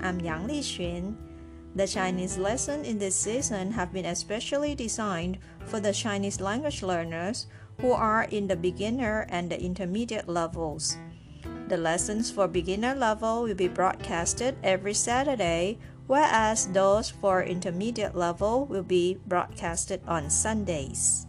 I'm Yang Li Xun. The Chinese lessons in this season have been especially designed for the Chinese language learners who are in the beginner and the intermediate levels. The lessons for beginner level will be broadcasted every Saturday, whereas those for intermediate level will be broadcasted on Sundays.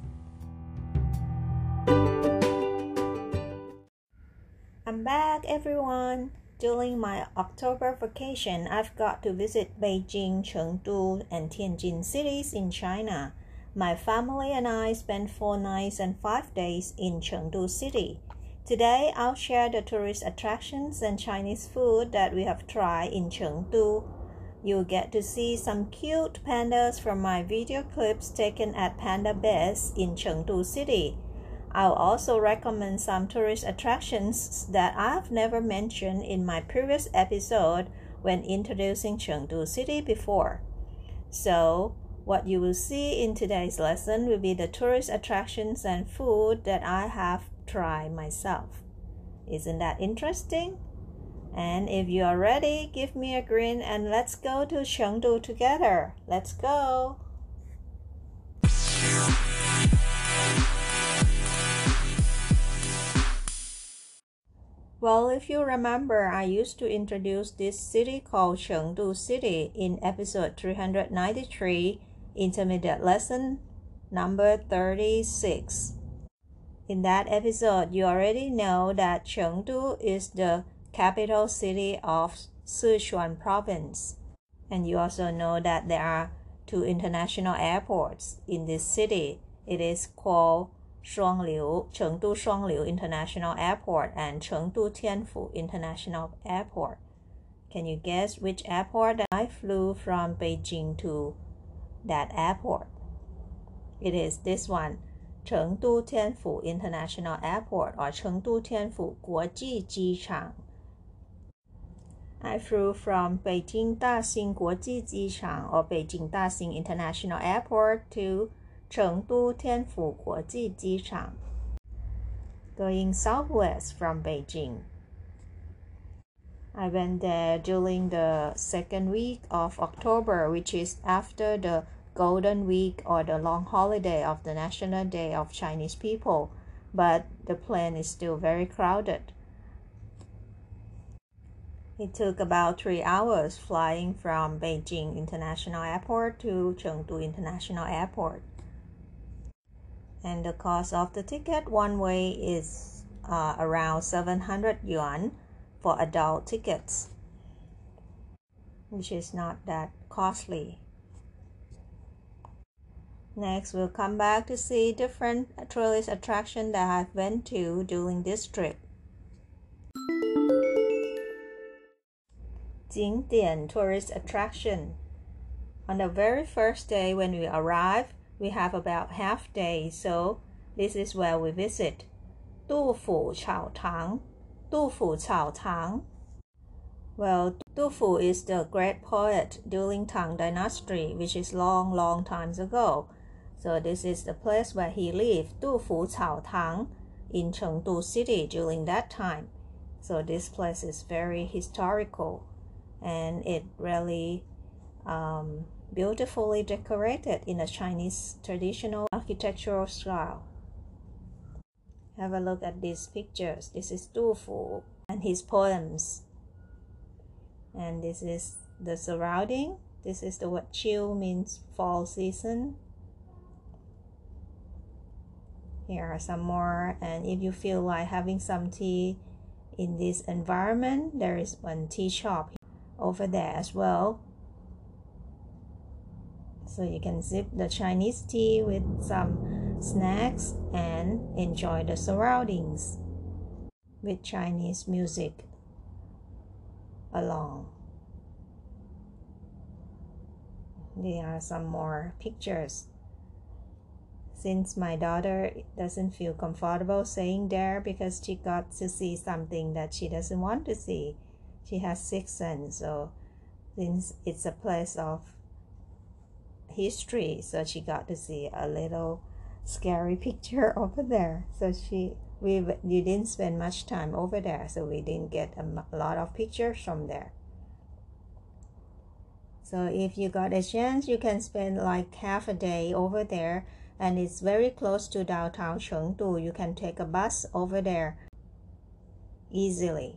I'm back, everyone. During my October vacation, I've got to visit Beijing, Chengdu, and Tianjin cities in China. My family and I spent four nights and five days in Chengdu City. Today, I'll share the tourist attractions and Chinese food that we have tried in Chengdu. You'll get to see some cute pandas from my video clips taken at Panda Base in Chengdu City. I'll also recommend some tourist attractions that I've never mentioned in my previous episode when introducing Chengdu City before. So, what you will see in today's lesson will be the tourist attractions and food that I have tried myself. Isn't that interesting? And if you are ready, give me a grin and let's go to Chengdu together. Let's go! Well, if you remember, I used to introduce this city called Chengdu City in episode 393, intermediate lesson number 36. In that episode, you already know that Chengdu is the capital city of Sichuan province. And you also know that there are two international airports in this city. It is called Shuangliu, Chengdu Shuangliu International Airport and Chengdu Tianfu International Airport. Can you guess which airport I flew from Beijing to that airport? It is this one, Chengdu Tianfu International Airport or Chengdu Tianfu 国际机场. I flew from Beijing Daxing 国际机场 or Beijing Daxing International Airport to Chengdu Tianfu Guoji Jichang, going southwest from Beijing. I went there during the second week of October, which is after the Golden Week or the long holiday of the National Day of Chinese people, but the plane is still very crowded. It took about three hours flying from Beijing International Airport to Chengdu International Airport and the cost of the ticket one way is uh, around 700 yuan for adult tickets which is not that costly. Next we'll come back to see different tourist attraction that i've been to during this trip. 景点 tourist attraction. On the very first day when we arrived we have about half day, so this is where we visit. 杜甫草堂,杜甫草堂. Well, Du Fu is the great poet during Tang Dynasty, which is long, long times ago. So this is the place where he lived, Du Fu Cao Tang, in Chengdu City during that time. So this place is very historical, and it really um, beautifully decorated in a Chinese traditional architectural style. Have a look at these pictures. This is Du Fu and his poems. And this is the surrounding. This is the word chill means fall season. Here are some more. And if you feel like having some tea in this environment, there is one tea shop over there as well so you can sip the Chinese tea with some snacks and enjoy the surroundings with Chinese music along. there are some more pictures since my daughter doesn't feel comfortable staying there because she got to see something that she doesn't want to see she has six sons so since it's a place of history so she got to see a little scary picture over there so she we, we didn't spend much time over there so we didn't get a lot of pictures from there so if you got a chance, you can spend like half a day over there and it's very close to downtown Chengdu. You can take a bus over there easily.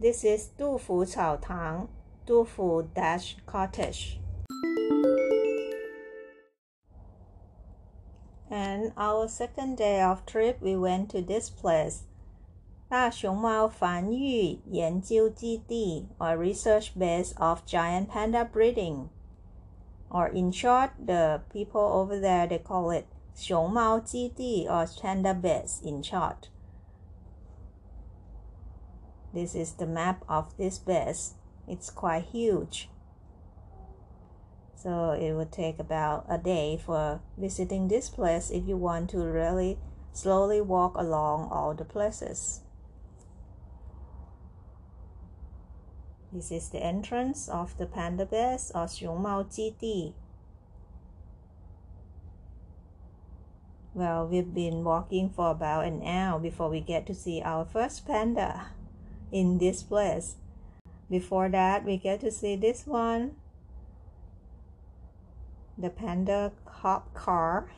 This is Dufu Cao Tang, Dufu Thatched Cottage. And our second day of trip, we went to this place 大熊猫繁育研究基地 or research base of giant panda breeding. Or in short, the people over there they call it 熊猫基地 or panda base in short. This is the map of this base. It's quite huge. So it would take about a day for visiting this place if you want to really slowly walk along all the places. This is the entrance of the Panda Base or Xiongmao Jidi. Well, we've been walking for about an hour before we get to see our first panda in this place. Before that, we get to see this one the panda cop car.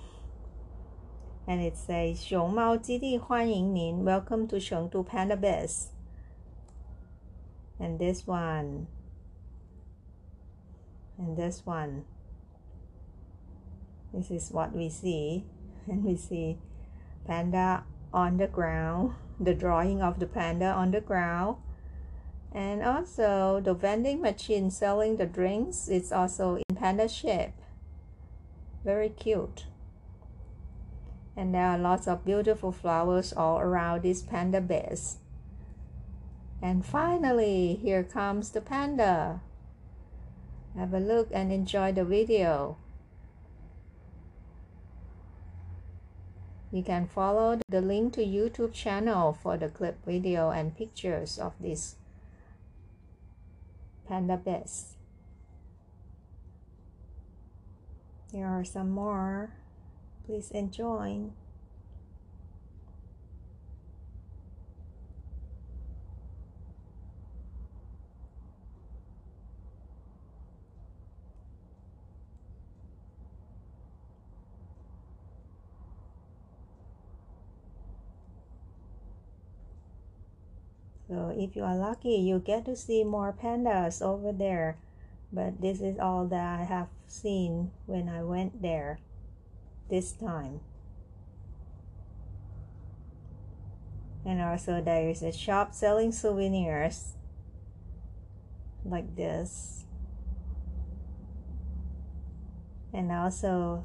And it says 熊猫基地欢迎您 Welcome to Chengdu Panda Base and this one and this one this is what we see and we see panda on the ground the drawing of the panda on the ground and also the vending machine selling the drinks is also in panda shape very cute and there are lots of beautiful flowers all around this panda base and finally, here comes the panda. Have a look and enjoy the video. You can follow the link to YouTube channel for the clip video and pictures of this panda base. Here are some more. Please enjoy. So if you are lucky, you get to see more pandas over there. But this is all that I have seen when I went there this time. And also there is a shop selling souvenirs like this. And also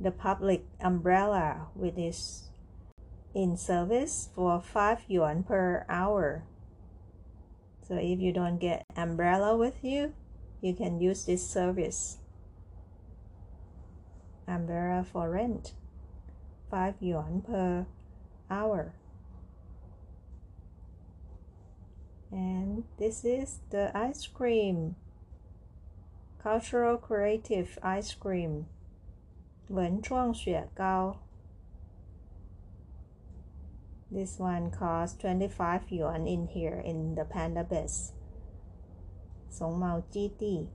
the public umbrella which is in service for 5 yuan per hour. So if you don't get umbrella with you, you can use this service. Umbrella for rent, 5 yuan per hour. And this is the ice cream, cultural creative ice cream, 文创雪糕。this one costs 25 yuan in here in the Panda Base. 熊貓基地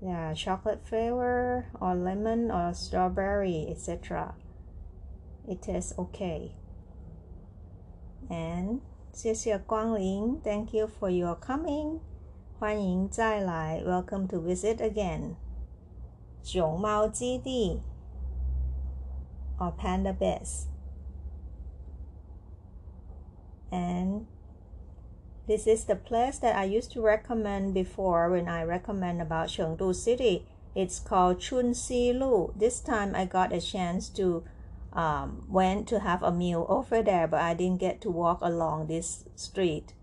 yeah chocolate flavor or lemon or strawberry etc it tastes okay. And 谢谢光临 thank you for your coming. 欢迎再来 welcome to visit again. 熊貓基地 or panda base. And this is the place that I used to recommend before when I recommend about Chengdu City. It's called Chunxi Lu. This time I got a chance to um, went to have a meal over there, but I didn't get to walk along this street,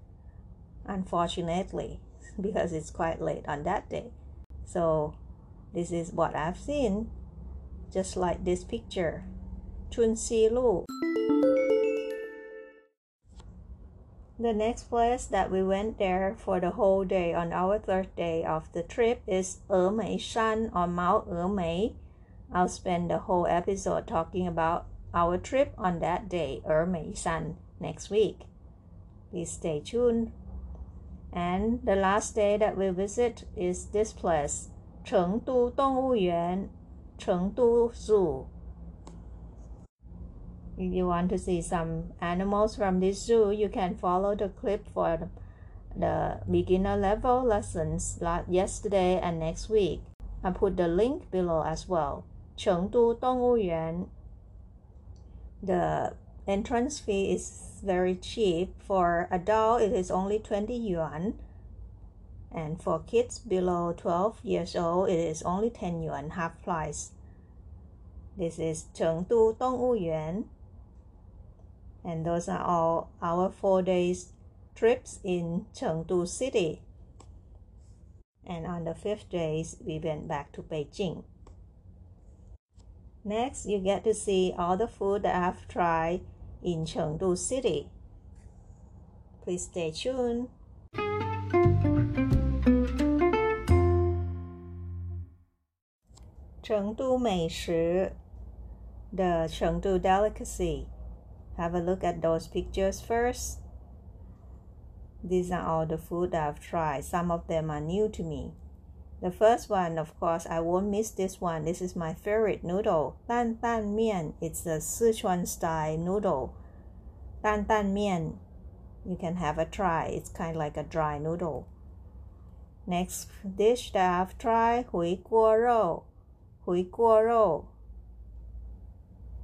unfortunately, because it's quite late on that day. So this is what I've seen, just like this picture. Chun Si Lu. The next place that we went there for the whole day on our third day of the trip is Ermei Shan or Mount Ermei. I'll spend the whole episode talking about our trip on that day, Ermei Shan, next week. Please stay tuned. And the last day that we visit is this place, Chengdu Dongyuan, Chengdu Zoo. If you want to see some animals from this zoo, you can follow the clip for the beginner level lessons yesterday and next week. I put the link below as well. Chengdu Dongyuan. The entrance fee is very cheap. For adult, it is only 20 yuan. And for kids below 12 years old, it is only 10 yuan, half price. This is Chengdu Dongyuan and those are all our four days trips in Chengdu City. And on the fifth day, we went back to Beijing. Next, you get to see all the food that I've tried in Chengdu City. Please stay tuned. Chengdu 美食 the Chengdu delicacy have a look at those pictures first. These are all the food I've tried. Some of them are new to me. The first one, of course, I won't miss this one. This is my favorite noodle, Tan Tan Mian. It's a Sichuan style noodle. Tan Tan Mian. You can have a try. It's kind of like a dry noodle. Next dish that I've tried, Hui Guo Rou. Hui Guo Rou.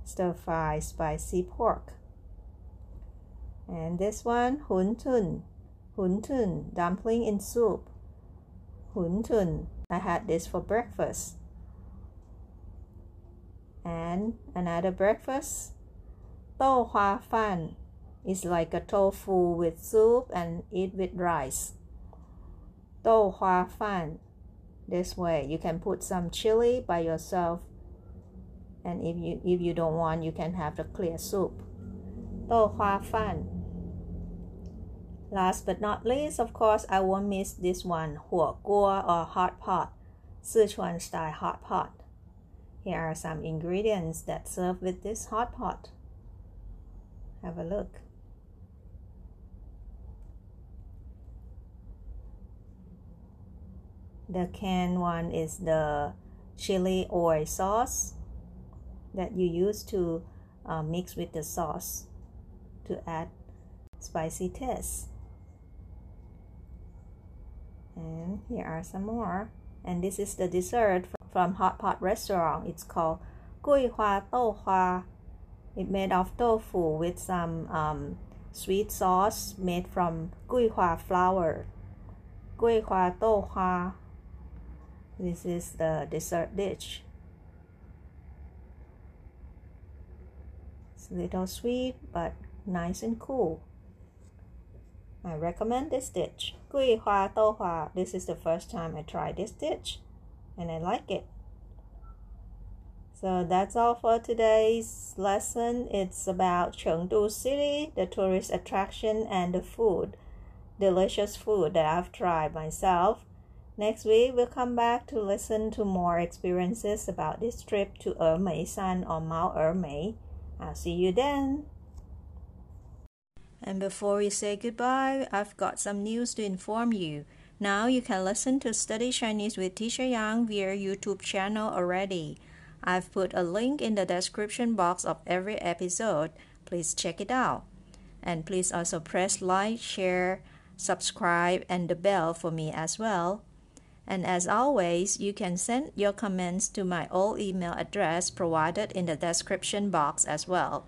Stir fry spicy pork. And this one, hun tun. Hun tun, dumpling in soup. Hun tun. I had this for breakfast. And another breakfast, to hua fan. is like a tofu with soup and eat with rice. To hua fan. This way, you can put some chili by yourself. And if you if you don't want, you can have the clear soup. To hua fan. Last but not least, of course, I won't miss this one, 火锅 or hot pot, Sichuan style hot pot. Here are some ingredients that serve with this hot pot. Have a look. The canned one is the chili oil sauce that you use to uh, mix with the sauce to add spicy taste. And here are some more. And this is the dessert from Hot Pot Restaurant. It's called Gui Hua Dou Hua. It's made of tofu with some um, sweet sauce made from Gui Hua flower. Gui Hua Dou Hua. This is the dessert dish. It's a little sweet but nice and cool. I recommend this stitch. Gui Hua Dou Hua. This is the first time I tried this stitch and I like it. So that's all for today's lesson. It's about Chengdu City, the tourist attraction, and the food. Delicious food that I've tried myself. Next week, we'll come back to listen to more experiences about this trip to Ermei Shan or Mount Ermei. I'll see you then. And before we say goodbye, I've got some news to inform you. Now you can listen to Study Chinese with Teacher Yang via YouTube channel already. I've put a link in the description box of every episode. Please check it out. And please also press like, share, subscribe, and the bell for me as well. And as always, you can send your comments to my old email address provided in the description box as well.